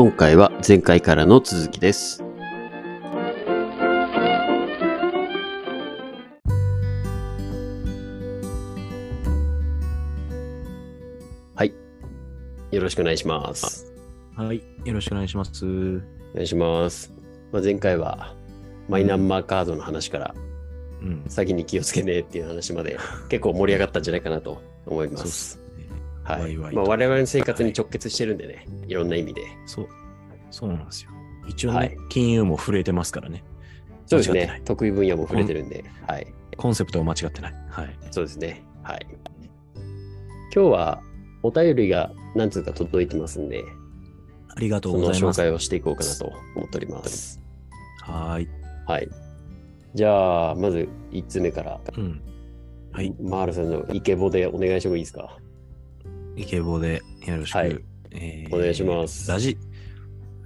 今回は前回からの続きです。はい。よろしくお願いします。はい。よろしくお願いします。お願いします。まあ、前回はマイナンバーカードの話からうん。先に気をつけねっていう話まで結構盛り上がったんじゃないかなと思いまそうっす。はい。ワイワイとまあ、我々の生活に直結してるんでね、いろんな意味で。そう。そうなんですよ。一応ね、はい金融も触れてますからね。そうです。ね得意分野も触れてるんで、はい。コンセプトは間違ってない。はい。そうですね。はい。今日はお便りが何通か届いてますんで、ありがとそうのございます。紹介をしていこうかなと思っております。はーい。はい。じゃあ、まず1つ目から、うん。はい。マールさんのイケボでお願いしてもいいですか？イケボでよろしく。はいえーお願いしますラジ、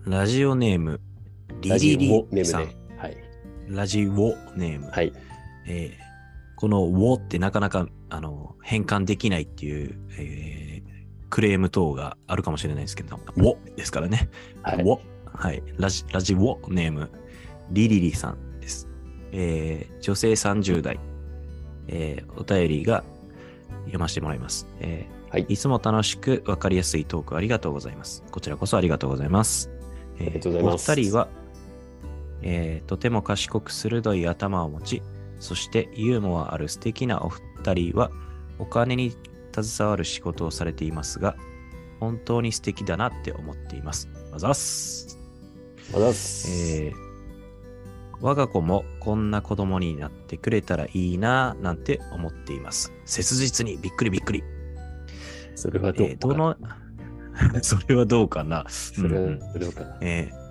ラジオネーム、リリリさん。ラジオネーム。はい。えーこの「ウォ」ってなかなかあの変換できないっていう、えークレーム等があるかもしれないですけど、ウォですからね。はいウォ。はい。ラジ、ラジウォネーム、リリリさんです。えー女性30代、えーお便りが読ませてもらいます。えーはいいつも楽しくわかりやすいトークありがとうございます。こちらこそありがとうございます。えーありがとうございますお二人は、えーとても賢く鋭い頭を持ち、そしてユーモアある素敵なお二人は、お金に携わる仕事をされていますが、本当に素敵だなって思っています。あざっす。あざっす。えー我が子もこんな子供になってくれたらいいななんて思っています。切実にびっくりびっくり。それはどうかえーどの、それはどうかな。それはどうかな。えー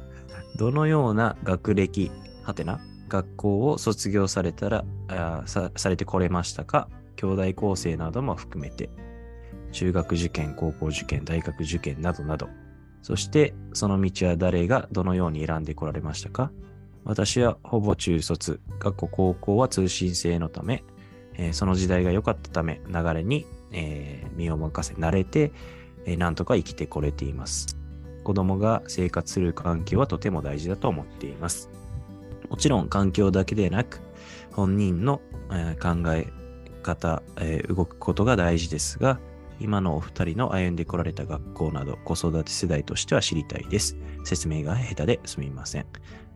どのような学歴、はてな、学校を卒業されたら、あーさされてこれましたか兄弟構成なども含めて、中学受験、高校受験、大学受験などなど、そしてその道は誰がどのように選んでこられましたか私はほぼ中卒、学校高校は通信制のため、えーその時代が良かったため、流れに、えー身を任せ、慣れて、えーなんとか生きてこれています。子供が生活する環境はとても大事だと思っています。もちろん環境だけでなく、本人の、えー考え方、えー動くことが大事ですが、今のお二人の歩んでこられた学校など子育て世代としては知りたいです。説明が下手ですみません。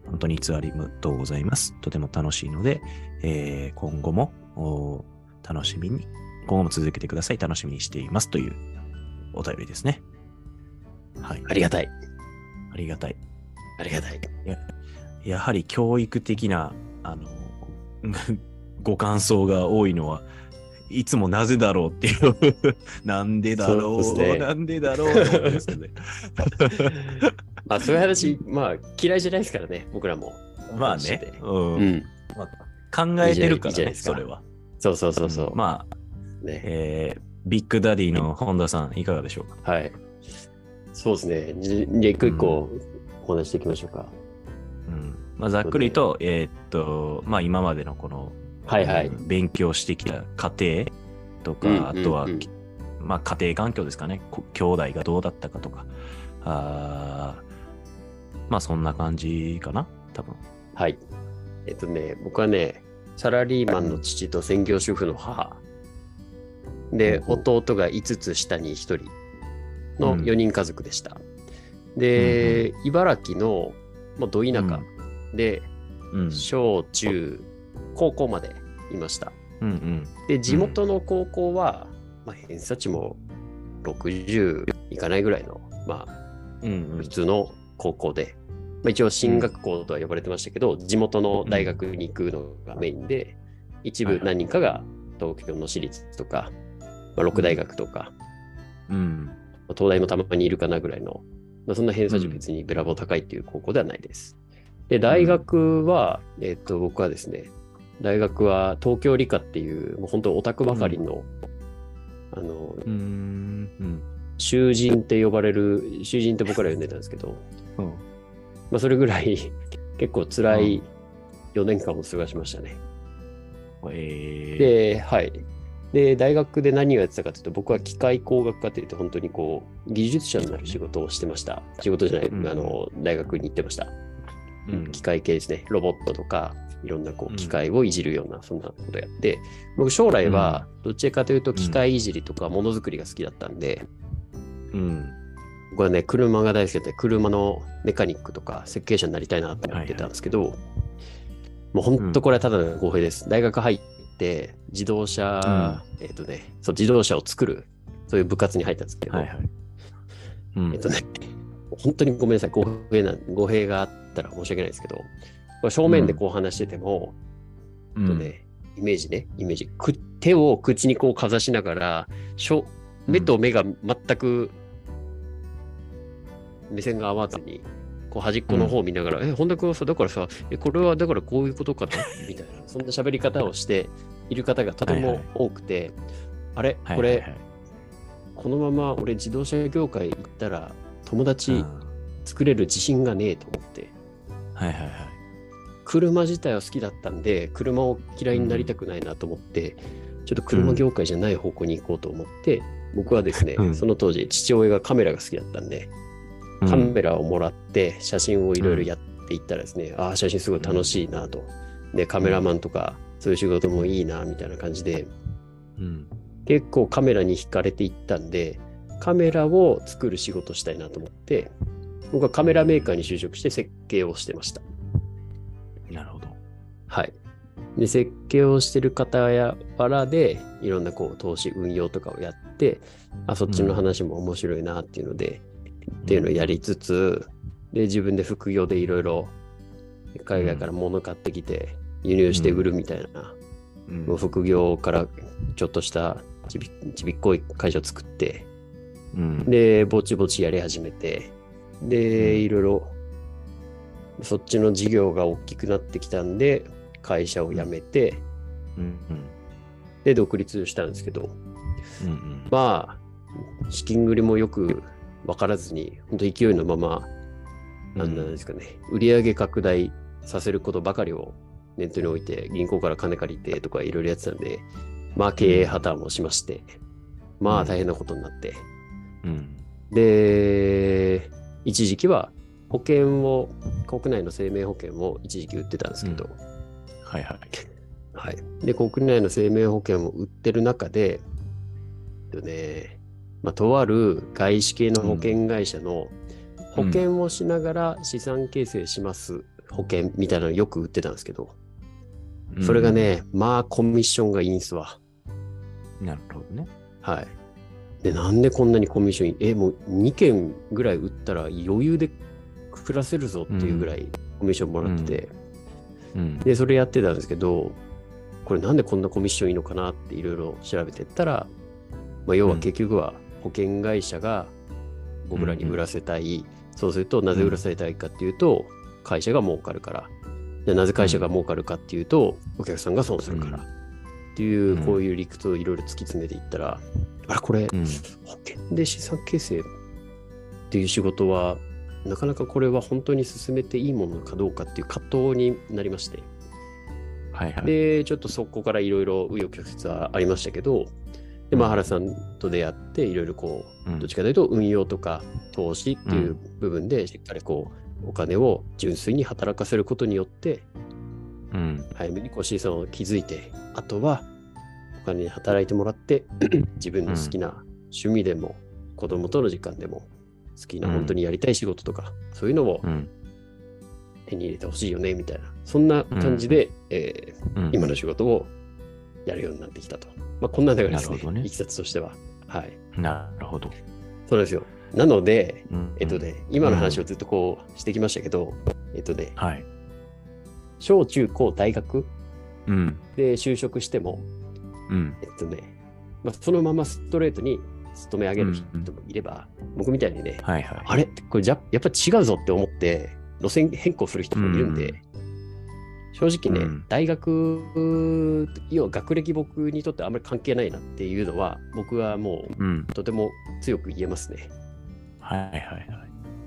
本当にいつありがとございます。とても楽しいので、えー今後も楽しみに、今後も続けてください。楽しみにしています。というお便りですね。はい。ありがたい。ありがたい。ありがたい。やはり教育的な、あの、ご感想が多いのは、いつもなぜだろうっていう、なんでだろう、ねなんでだろうね。まあ、そういう話、まあ、嫌いじゃないですからね、僕らも。まあね、うんうん。まあ考えてるからね、いいじゃないですかそれは。そうそうそうそう。まあ、ね。えービッグダディの本田さん、いかがでしょうか？はい。そうですね。じじゃあ、一個一個お話していきましょうか。うんまあ、ざっくりと、えーっと、まあ、今までのこの、はいはいうん勉強してきた家庭とか、うんうんうんあとは、まあ、家庭環境ですかね、こ兄弟がどうだったかとか、あーまあ、そんな感じかな、多分。はい。えっとね、僕はね、サラリーマンの父と専業主婦の母。で、弟が5つ下に1人のうん4人家族でした。で、茨城の、もうど田舎で、うん。小中高校までいました。うんうん。で、地元の高校は、まあ、偏差値も60いかないぐらいの、まあ、普通の高校で、まあ、一応進学校とは呼ばれてましたけど、地元の大学に行くのがメインで、一部何人かが東京の私立とか、まあ、六大学とか、うん。まあ東大もたまにいるかなぐらいの、まあ、そんな偏差値別にべらぼう高いっていう高校ではないです。で、大学は、えっと、僕はですね、大学は東京理科っていう、もう本当オタクばかりの、あの、うん。うん。囚人って呼ばれる、囚人って僕ら呼んでたんですけど、うんまあ、それぐらい結構辛い4年間を過ごしましたね。えー、で、はい。で、大学で何をやってたかというと、僕は機械工学科といって、本当にこう、技術者になる仕事をしてました。仕事じゃない、うんあの、大学に行ってました。うん機械系ですね。ロボットとか、いろんなこううん機械をいじるような、そんなことやって、僕将来はどっちかというと機械いじりとかものづくりが好きだったんで、うん。僕はね、車が大好きで、車のメカニックとか設計者になりたいなと思ってたんですけど、もう本当これはただの語弊です。大学入って、自動車、えっ、とね、そう、自動車を作る、そういう部活に入ったんですけど、はいはい。うんえっとね、本当にごめんなさい、語弊な語弊があったら申し訳ないですけど、正面でこう話してても、うえっとね、イメージね、イメージ。く手を口にこうかざしながら、しょ目と目が全く目線が合わずに、こう端っこの方を見ながら、え、本田君はさ、だからさ、え、これはだからこういうことかな？みたいな、そんな喋り方をしている方がとてもはいはい。多くて、あれ、これ、はいはいはい。このまま俺自動車業界行ったら友うん。達作れる自信がねえと思って、はいはいはい。車自体は好きだったんで、車を嫌いになりたくないなと思って、ちょっと車業界じゃない方向に行こうと思って、僕はですね、うん。その当時父親がカメラが好きだったんで、うんカメラをもらって写真をいろいろやっていったらですね、ああ、写真すごい楽しいなと。で、カメラマンとかそういう仕事もいいなみたいな感じで、うん。結構カメラに惹かれていったんで、カメラを作る仕事したいなと思って、僕はカメラメーカーに就職して設計をしてました。なるほど。はい。で、設計をしてる方やらで、いろんなこう投資、運用とかをやって、あ、そっちの話も面白いなっていうので、っていうのをやりつつ、で、自分で副業でいろいろ海外から物買ってきて、輸入して売るみたいな、うん。副業からちょっとしたちびちびっこい会社を作って、うん。で、ぼちぼちやり始めて、で、いろいろ、そっちの事業が大きくなってきたんで、会社を辞めて、うん。で、独立したんですけど、うんうん。まあ、資金繰りもよく分からずに、本当勢いのまま、なん。なんですかね、売上拡大させることばかりを念頭に置いて、銀行から金借りてとかいろいろやってたんで、まあ経営破綻もしまして、まあ大変なことになって、うん。で、一時期は保険を、国内の生命保険を一時期売ってたんですけど、はいはい。はい。で、国内の生命保険を売ってる中で、えっとね、まあ、とある外資系の保険会社の保険をしながら資産形成します保険みたいなのよく売ってたんですけど、それがね、まあコミッションがいいんすわ。うん、なるほどね。はい。で、なんでこんなにコミッションいい？え、もう2件ぐらい売ったら余裕で暮らせるぞっていうぐらいコミッションもらってて、うん。で、それやってたんですけど、これなんでこんなコミッションいいのかなっていろいろ調べてったら、まあ、要は結局は保険会社が僕らに売らせたい。そうすると、なぜ売らせたいかっていうと、会社が儲かるから。でなぜ会社が儲かるかっていうと、お客さんが損するから。っていうう、んこういう理屈をいろいろ突き詰めていったら、あれ、これ、うん。保険で資産形成っていう仕事は、なかなかこれは本当に進めていいものかどうかっていう葛藤になりまして。はいはい。で、ちょっとそこからいろいろ紆余曲折はありましたけど、で、まあ、原さんと出会って、いろいろこう、うん。どっちかというと運用とか投資っていう部分で、しっかりこう、お金を純粋に働かせることによって、うん。早めにこう資産を築いて、あとはお金に働いてもらって、自分の好きな趣味でも、子供との時間でも、好きなうん。本当にやりたい仕事とか、そういうのをうん。手に入れてほしいよね、みたいな、そんな感じで、え今の仕事をやるようになってきたと。まあ、こんな流れですねねいきさつとしては。はい。なるほど。そうですよ。なので、うんえっとね、今の話をずっとこうしてきましたけど、えっとね、はい。小中高大学うん。で就職しても、うん。えっとね、まあ、そのままストレートに勤め上げる人もいれば、僕みたいにね、はいはい。あれ？これじゃやっぱ違うぞって思って、路線変更する人もいるんで、うん正直ね、うん大学、要は学歴僕にとってあんまり関係ないなっていうのは、僕はもう。とても強く言えますね。はいはいはい。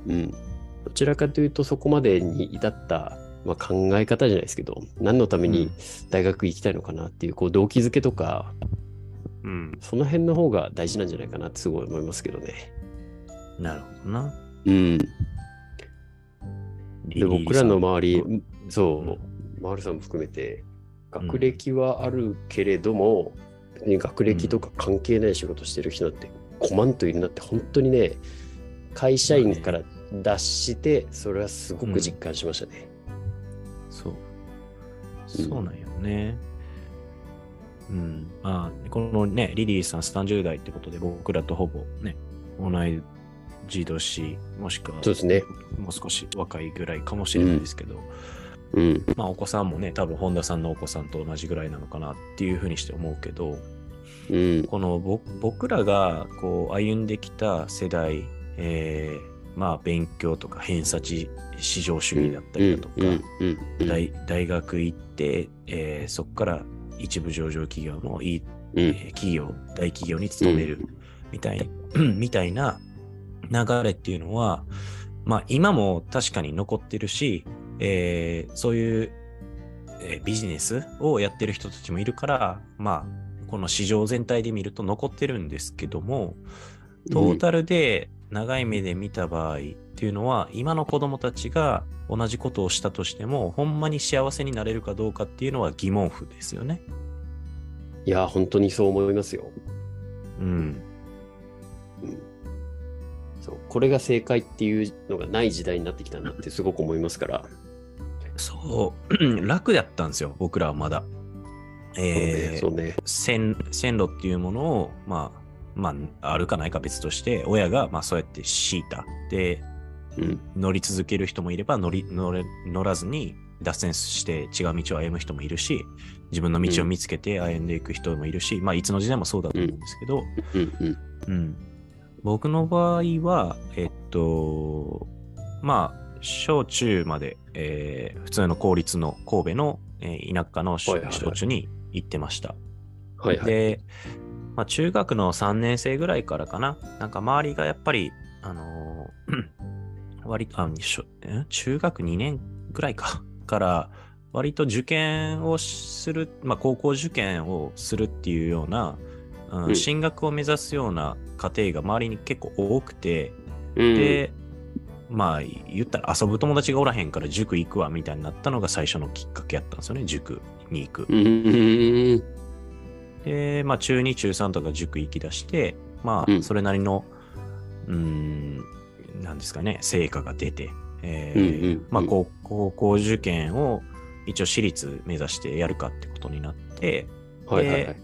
うん。どちらかというと、そこまでに至った、まあ、考え方じゃないですけど、何のために大学行きたいのかなっていう、こう動機づけとか、うん。その辺の方が大事なんじゃないかなってすごい思いますけどね。なるほどな。うん。で、僕らの周りうん、そう、マールさんも含めて、学歴はあるけれども、別に学歴とか関係ない仕事してる人って5万といるなって本当にね、会社員から脱して、それはすごく実感しましたね。そう。うんそうなんよね。うん。まあ、このね、リリーさん30代ってことで、僕らとほぼね、同い年、もしくはそうですね。もう少し若いぐらいかもしれないですけど、うん。まあお子さんもね、多分本田さんのお子さんと同じぐらいなのかなっていうふうにして思うけど、うん。このぼ僕らがこう歩んできた世代、えーまあ勉強とか偏差値至上主義だったりだとか、うんうんうん大大学行って、えーそこから一部上場企業のいい、うん。えー企業、大企業に勤めるみたい, みたいな流れっていうのは、まあ今も確かに残ってるし、えーそういう、えービジネスをやってる人たちもいるから、まあこの市場全体で見ると残ってるんですけども、トータルで長い目で見た場合っていうのは、今の子供たちが同じことをしたとしても、ほんまに幸せになれるかどうかっていうのは疑問符ですよね。いや、本当にそう思いますよ。うん。そうこれが正解っていうのがない時代になってきたなってすごく思いますから。そう、楽だったんですよ、僕らはまだ。えーそうね。線線路っていうものを、まあ、まあ、あるかないか別として、親がまあそうやって敷いた。で、うん。乗り続ける人もいれば乗り乗れ乗らずに脱線して違う道を歩む人もいるし自分の道を見つけて歩んでいく人もいるし、まあいつの時代もそうだと思うんですけど、うんうん。うん僕の場合はえっとまあ小中まで、えー普通の公立の神戸の、えー田舎の小中に行ってました。はいはい。で、まあ、中学の3年生ぐらいからかな、なんか周りがやっぱり、あのー 割と、あしょえ？中学2年ぐらいか、から、割と受験をする、まあ、高校受験をするっていうような、うんうん。進学を目指すような家庭が周りに結構多くて、うん、で、まあ、言ったら遊ぶ友達がおらへんから塾行くわみたいになったのが最初のきっかけやったんですよね、塾に行く。で、まあ、中2、中3とか塾行き出して、まあ、うんそれなりの、うーん、なんですかね、成果が出て、えうんーうんまあ、高高校受験を一応私立目指してやるかってことになって、はいはいはい。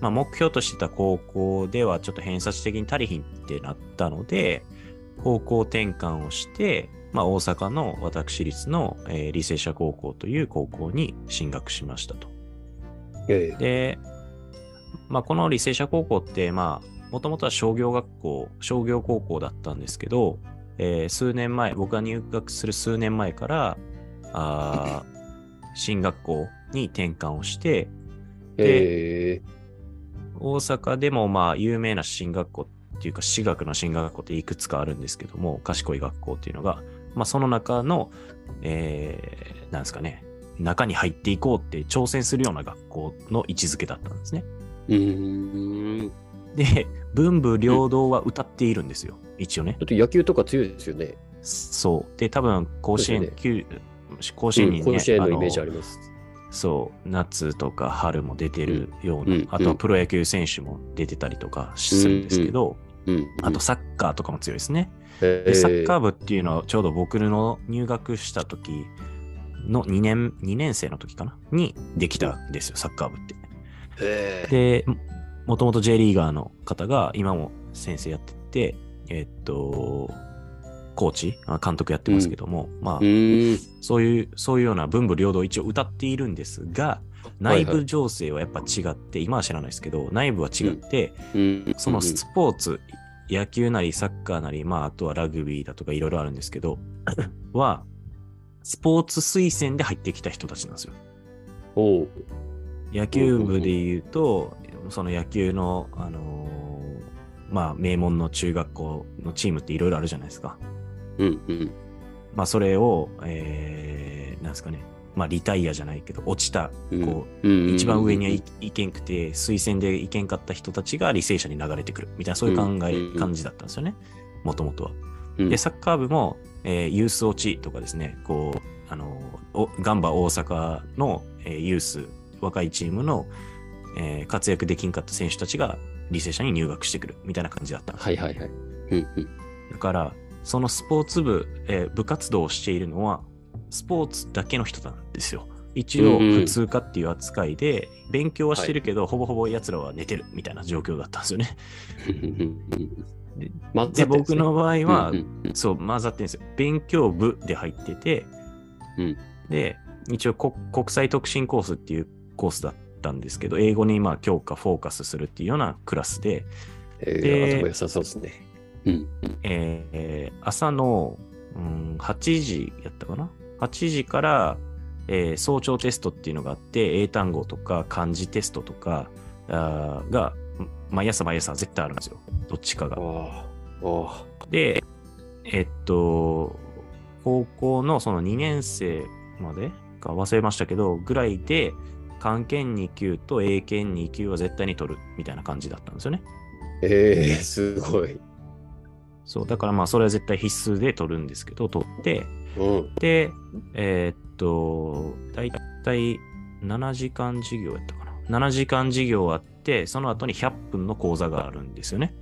まあ、目標としてた高校ではちょっと偏差値的に足りひんってなったので、高校転換をして、まあ、大阪の私立の、えー履正社高校という高校に進学しましたと。ええで、まあ、この履正社高校って、まあ、もともとは商業学校、商業高校だったんですけど、えー数年前、僕が入学する数年前から、あー 進学校に転換をして、ええ大阪でもまあ有名な進学校っていうか私学の進学校っていくつかあるんですけども、賢い学校っていうのが、まあその中の、えー、なんですかね、中に入っていこうって挑戦するような学校の位置づけだったんですね。うーん。で、文武両道は歌っているんですよ。一応ねだ。って野球とか強いですよね。そう。で、多分甲子園、そうです旧甲子園にね、うん甲子園のイメージあのります。そう、夏とか春も出てるような、うんあとはプロ野球選手も出てたりとかするんですけど、うん。あとサッカーとかも強いですね。えで、サッカー部っていうのはちょうど僕の入学した時の2年、2年生の時かな？にできたんですよ、サッカー部って。ええで、ももともと J リーガーの方が今も先生やってて、えっと、コーチ、あ監督やってますけども、まあう、ーん。そういう、そういうような文武両道一応歌っているんですが、内部情勢はやっぱ違って、今は知らないですけど、内部は違って、うんそのスポーツ、野球なりサッカーなり、まあ、あとはラグビーだとかいろいろあるんですけど、は、スポーツ推薦で入ってきた人たちなんですよ。野球部で言うと、その野球の、あのーまあ、名門の中学校のチームっていろいろあるじゃないですか。うんうん。まあ、それを、えー、なんですかね、まあリタイアじゃないけど、落ちた、うん。こう一番上にはいいけんくて、推薦でいけんかった人たちが履正社に流れてくる。みたいな、そういう考え、うんうん感じだったんですよね。もともとは。うん。で、サッカー部も、えーユース落ちとかですね、こう、あの、おガンバ大阪の、えーユース、若いチームの、えー活躍できんかった選手たちが履正社に入学してくる。みたいな感じだったんですはいはいはい。うんうん。だから、そのスポーツ部、えー部活動をしているのは、スポーツだけの人なんですよ。一応、普通科っていう扱いで、勉強はしてるけど、ほぼほぼ奴らは寝てるみたいな状況だったんですよね。で僕の場合は、そう、混ざってるんですよ。勉強部で入ってて、うんで、一応こ国際特進コースっていうコースだったんですけど、英語にまあ強化、フォーカスするっていうようなクラスで、えでー、頭良さそうですね。うん。えー朝の、うん、8時やったかな ?8 時から、えー早朝テストっていうのがあって、英単語とか漢字テストとかが、毎朝毎朝絶対あるんですよ。どっちかが。で、えっと、高校のその2年生までか忘れましたけど、ぐらいで、漢検2級と英検2級は絶対に取るみたいな感じだったんですよね。ええー、すごい。そう、だからまあそれは絶対必須で取るんですけど、取って、うん。で、えーっと、だいたい7時間授業やったかな。7時間授業あって、その後に100分の講座があるんですよね。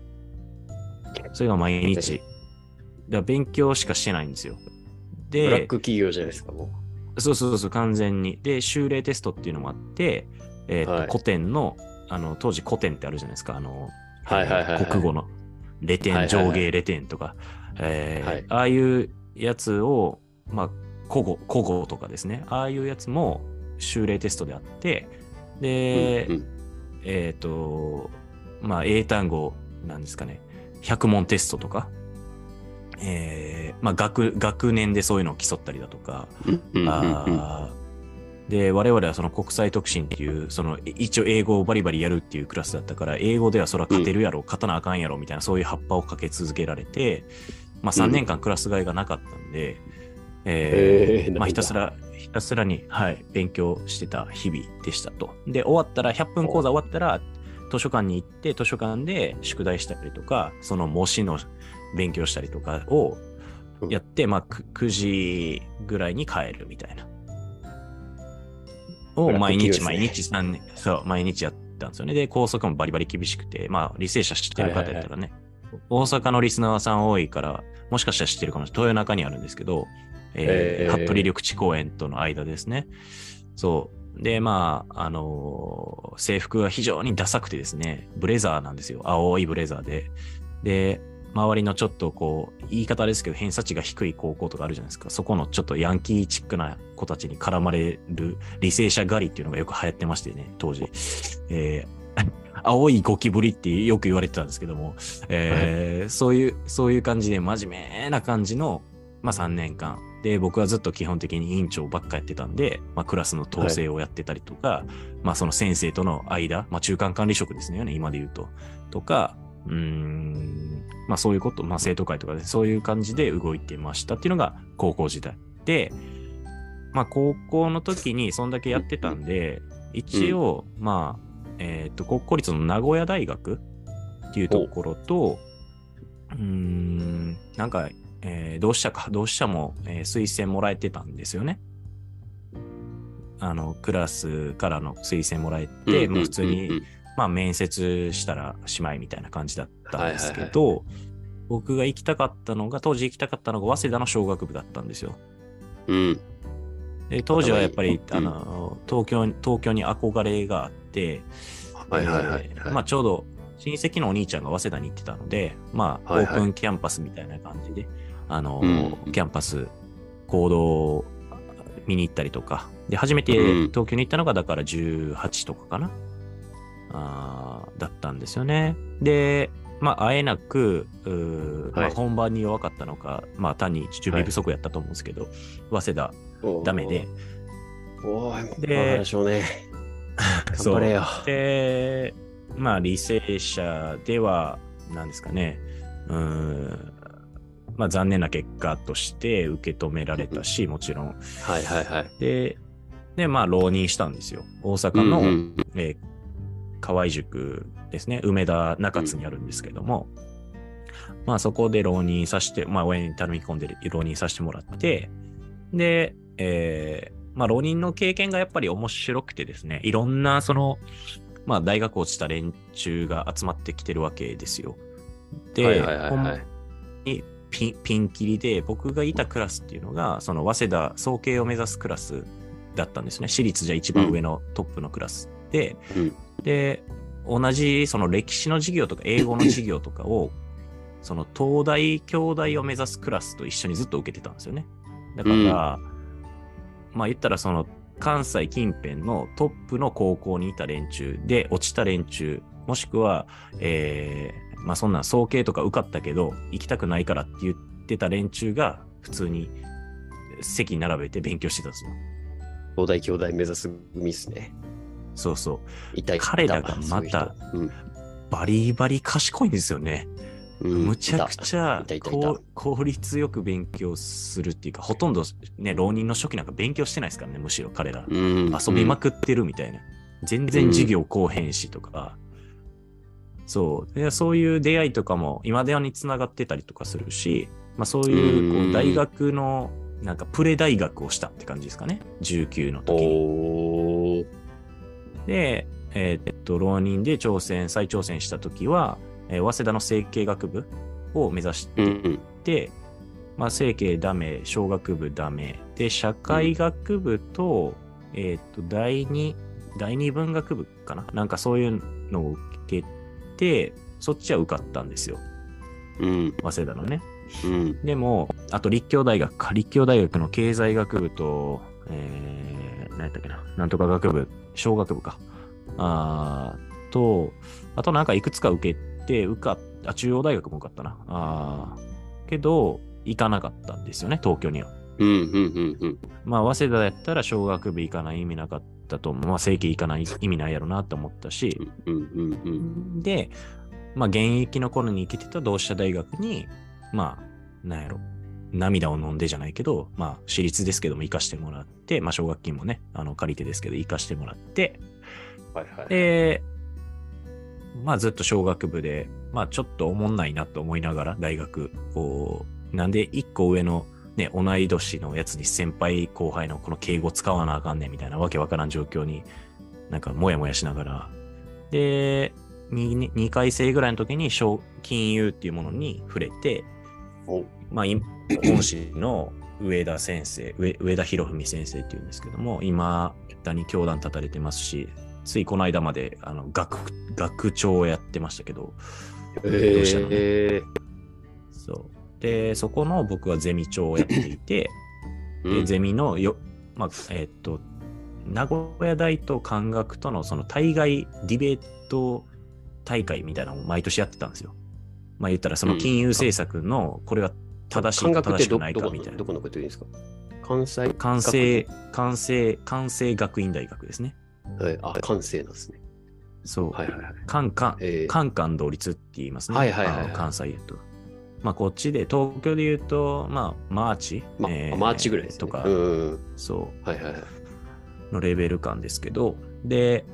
それが毎日。だ勉強しかしてないんですよ。ブラッで、ク企業じゃないですか、もそうそうそう、完全に。で、修例テストっていうのもあって、えーっと、はい古典の、あの、当時古典ってあるじゃないですか、あの、はいはいはいはい国語の、レテン、はいはいはい上下レテンとか、えーはいああいうやつを、まあ、古語、古語とかですね、ああいうやつも修例テストであって、う。で、うんうん。えっ、と、まあ、英単語なんですかね、100問テストとか、えーまあ、学、学年でそういうのを競ったりだとか、うんうんうんで、我々はその国際特進っていう、その一応英語をバリバリやるっていうクラスだったから、英語ではそら勝てるやろ、勝たなあかんやろみたいなそういう葉っぱをかけ続けられて、まあ3年間クラス替えがなかったんで、えーへーまあひたすら、ひたすらに、はい、勉強してた日々でしたと。で、終わったら、100分講座終わったら、図書館に行って、図書館で宿題したりとか、その模試の勉強したりとかをやって、まあ、く9時ぐらいに帰るみたいな。を毎日、毎日3年、そう、毎日やったんですよね。で、高速もバリバリ厳しくて、まあ、履正社知ってる方やったらね、大阪のリスナーさん多いから、もしかしたら知ってるかもしれない。豊中にあるんですけど、えーえー服部緑地公園との間ですね。そう。で、まあ、あのー制服が非常にダサくてですね、ブレザーなんですよ。青いブレザーで。で、周りのちょっとこう、言い方ですけど、偏差値が低い高校とかあるじゃないですか。そこのちょっとヤンキーチックな子たちに絡まれる履正社狩りっていうのがよく流行ってましてね、当時。えー 青いゴキブリってよく言われてたんですけども、えーそういう、そういう感じで真面目な感じの、まあ3年間。で、僕はずっと基本的に委員長ばっかやってたんで、まあクラスの統制をやってたりとか、まあその先生との間、まあ中間管理職ですね、今で言うと。とか、うーん、まあそういうこと、まあ生徒会とかで、そういう感じで動いてましたっていうのが高校時代。で、まあ高校の時にそんだけやってたんで、一応、まあ、えっ、と、国公立の名古屋大学っていうところと、うーん、なんか、えー同志社か、同志社も、えー推薦もらえてたんですよね。あの、クラスからの推薦もらえて、まあ普通に、まあ面接したらしまいみたいな感じだったんですけど、僕が行きたかったのが、当時行きたかったのが早稲田の小学部だったんですよ。うん。で当時はやっぱり、うんあの、東京に、東京に憧れがあって、はいはいはいえーまあちょうど親戚のお兄ちゃんが早稲田に行ってたので、まあ、はいはいオープンキャンパスみたいな感じで、あの、うん。キャンパス、行動を見に行ったりとか、で、初めてうん。東京に行ったのが、だから18とかかな、あーだったんですよね。で、まあ、あえなく、うーまあ、はい。本番に弱かったのか、まあ、単に準備不足やったと思うんですけど、早稲田、ダメで、。おーい、でしょうね。頑張れよ。で、まあ、履正社では、なんですかね、うーん、まあ、残念な結果として受け止められたし、もちろん。はいはいはい。で、で、まあ、浪人したんですよ。大阪の、うんうんえー河合塾ですね。梅田中津にあるんですけども、まあそこで浪人させて、まあ親に頼み込んで浪人させてもらって、で、えーまあ浪人の経験がやっぱり面白くてですね、いろんなその、まあ大学落ちた連中が集まってきてるわけですよ。で、はいはいはいはい。にピンピンキリで、僕がいたクラスっていうのが、その早稲田総計を目指すクラスだったんですね。私立じゃ一番上のトップのクラスで、うんで、同じその歴史の授業とか英語の授業とかを、その東大、京大を目指すクラスと一緒にずっと受けてたんですよね。だから、まあ言ったらその関西近辺のトップの高校にいた連中で落ちた連中、もしくは、えー、まあそんな総計とか受かったけど、行きたくないからって言ってた連中が普通に席に並べて勉強してたんですよ。東大兄弟目指す組ですね。そうそう。彼らがまたバリバリ賢いんですよね。人うん。うんむちゃくちゃ効率よく勉強するっていうか、ほとんどね、浪人の初期なんか勉強してないですからね、むしろ彼ら。うん遊びまくってるみたいな。全然授業後編しとか。そうで。そういう出会いとかも今ではにつながってたりとかするし、まあそういうこうんう大学の、なんかプレ大学をしたって感じですかね。19の時に。で、えーっと、浪人で挑戦、再挑戦した時は、えー早稲田の整形学部を目指してうんうん。で、まあ、整形ダメ、小学部ダメ。で、社会学部と、えーっと、第二、第二文学部かななんかそういうのを受けて、そっちは受かったんですよ。うん。早稲田のね。うん。でも、あと立教大学か。立教大学の経済学部と、えー、何やったっけな。なんとか学部、小学部か。あーと、あとなんかいくつか受けて、受かっあ、中央大学も受かったな。あーけど、行かなかったんですよね、東京には。うん。うん。うん。うん。まあ、早稲田やったら小学部行かない意味なかったと思う。まあ、正規行かない意味ないやろなと思ったし。で、まあ、現役の頃に行けてた同志社大学に、まあ、なんやろ、涙を飲んでじゃないけど、まあ、私立ですけども行かしてもらって、まあ、奨学金もね、あの、借りてですけど行かしてもらって、はいはい。で、まあ、ずっと小学部で、まあ、ちょっとおもんないなと思いながら、大学を、なんで一個上の、ね、同い年のやつに先輩後輩のこの敬語使わなあかんねんみたいなわけわからん状況になんかもやもやしながら。で、2, 2回生ぐらいの時に小金融っていうものに触れて、お。まあ、い恩師の上田先生、上上田博文先生っていうんですけども、今、だに教団立たれてますし、ついこの間まであの学学長をやってましたけど、どうしたの？ねえそう。で、そこの僕はゼミ長をやっていて、ー。で、ゼミのよ、まあ、えーっと、名古屋大と関学とのその対外ディベート大会みたいなのを毎年やってたんですよ。まあ言ったらその金融政策のこれは正しいか正しくないかみたいなどこのど。こと言うんですか？関西？関西、関西、関西学院大学ですね。はい、あ、関西なんですね。そう。はいはいはい。カンカン、えーカンカン同率って言いますね。はいはいはいはい関西と。まあこっちで、東京で言うと、まあマーチ、まえーマーチぐらいね。とか。そう。はいはいはい。のレベル感ですけど、で、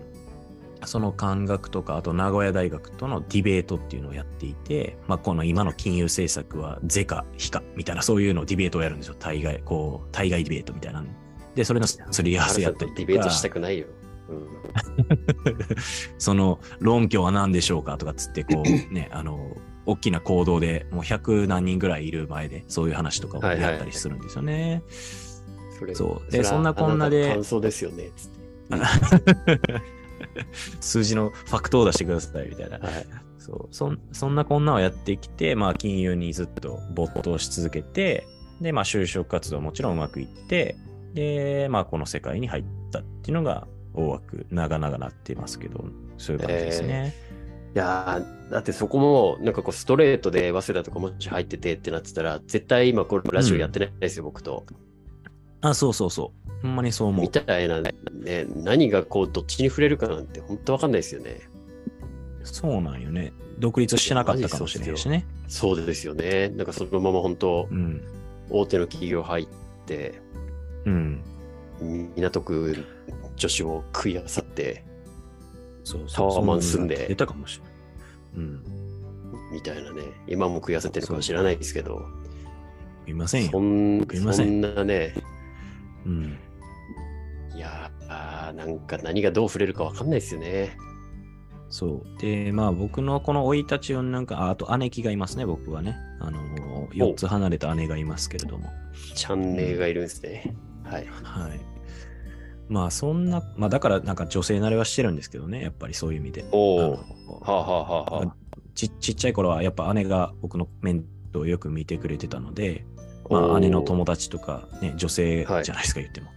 その漢学とか、あと名古屋大学とのディベートっていうのをやっていて、まあ、この今の金融政策は是か非かみたいな、そういうのをディベートをやるんですよ。対外、こう、対外ディベートみたいな。で、それのすり合わせやったりとか。ディベートしたくないよ。うん。その論拠は何でしょうかとかっつって、こうね、あの、大きな行動でもう100何人ぐらいいる前で、そういう話とかをはいはいやったりするんですよね。それそうでそんなこんなで感想ですよね。数字のファクトを出してくださいみたいな。はい。そうそんそんなこんなをやってきて、まあ、金融にずっと没頭し続けて、で、まあ、就職活動もちろんうまくいって、で、まあ、この世界に入ったっていうのが大枠、長々なってますけど、そういう感じですね。いやーだってそこも、なんかこう、ストレートで早稲田とかもし入っててってなってたら、絶対今これラジオやってないですよ、僕と。あ、そうそうそう。ほんまにそう思うみ。たいなね、何がこう、どっちに触れるかなんて本当わかんないですよね。そうなんよね。独立してなかったかもしれないしね。そうですよね。なんかそのまま本当う、ん。大手の企業入って、うん。港区女子を食いあさって、そうタワーマン住んで出たかもしれない。うん。みたいなね、今も食いあさってるのかもしれないですけど、いませんよ。そん僕いませんそんなね、うん。いやー、なんか何がどう触れるかわかんないですよね。そう。で、まあ僕のこの生い立ちをなんか、ああと姉貴がいますね、僕はね。あの、4つ離れた姉がいますけれども。チャンネルがいるんですね。はい。はい。まあそんな、まあだからなんか女性慣れはしてるんですけどね、やっぱりそういう意味で。おお。はあ、はあはあはあ、ちちっちゃい頃はやっぱ姉が僕の面倒をよく見てくれてたので、まあ、姉の友達とか、ね、女性じゃないですか、言っても。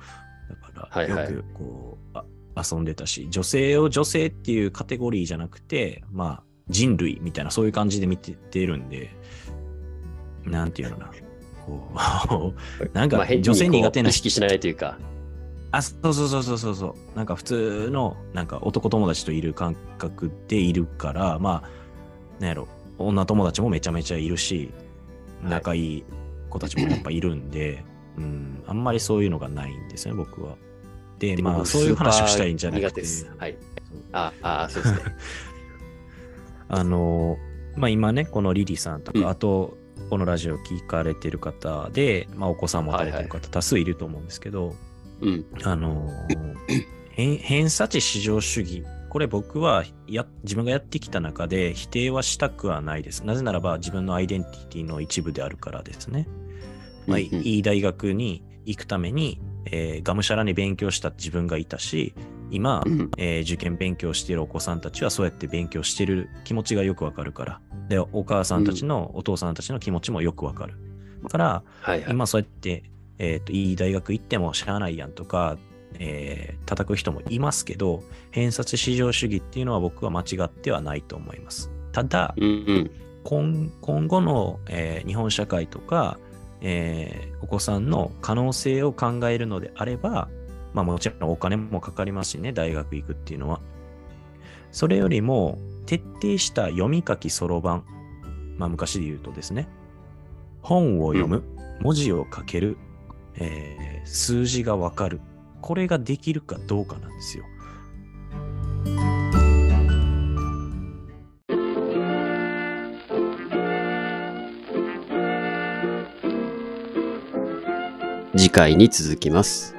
だから、はいはいよくこう、あ遊んでたし、女性を女性っていうカテゴリーじゃなくて、まあ、人類みたいな、そういう感じで見ててるんで、なんていうのかな。こう なんか女性苦手なこう意識しないというか。あ、そうそうそうそうそうそう。なんか普通の、なんか男友達といる感覚でいるから、まあ、なんやろ、女友達もめちゃめちゃいるし、はい仲いい子たちもやっぱいるんで、うん、あんまりそういうのがないんですね、僕は。で、まあ、僕そういう話をしたいんじゃなくて。はい。ああ、そうですね。あの、まあ今ね、このリリさんとか、うんあと、このラジオ聞かれてる方で、まあお子さん持たれてる方、多数いると思うんですけど、うん。あのー 偏偏差値至上主義。これ僕はや自分がやってきた中で否定はしたくはないです。なぜならば自分のアイデンティティの一部であるからですね。まあ、いいい大学に行くために、えーがむしゃらに勉強した自分がいたし、今、うんえー受験勉強しているお子さんたちはそうやって勉強してる気持ちがよくわかるから。で、お母さんたちの、お父さんたちの気持ちもよくわかる。から、はいはい。今そうやって、えーと、いい大学行ってもしゃあないやんとか、えー叩く人もいますけど、偏差値至上主義っていうのは僕は間違ってはないと思います。ただ、うんうん。今今後の、えー日本社会とか、えーお子さんの可能性を考えるのであれば、まあもちろんお金もかかりますしね、大学行くっていうのは。それよりも、徹底した読み書きそろばん。まあ昔で言うとですね、本を読む、文字を書ける、えー数字がわかる。これができるかどうかなんですよ。次回に続きます。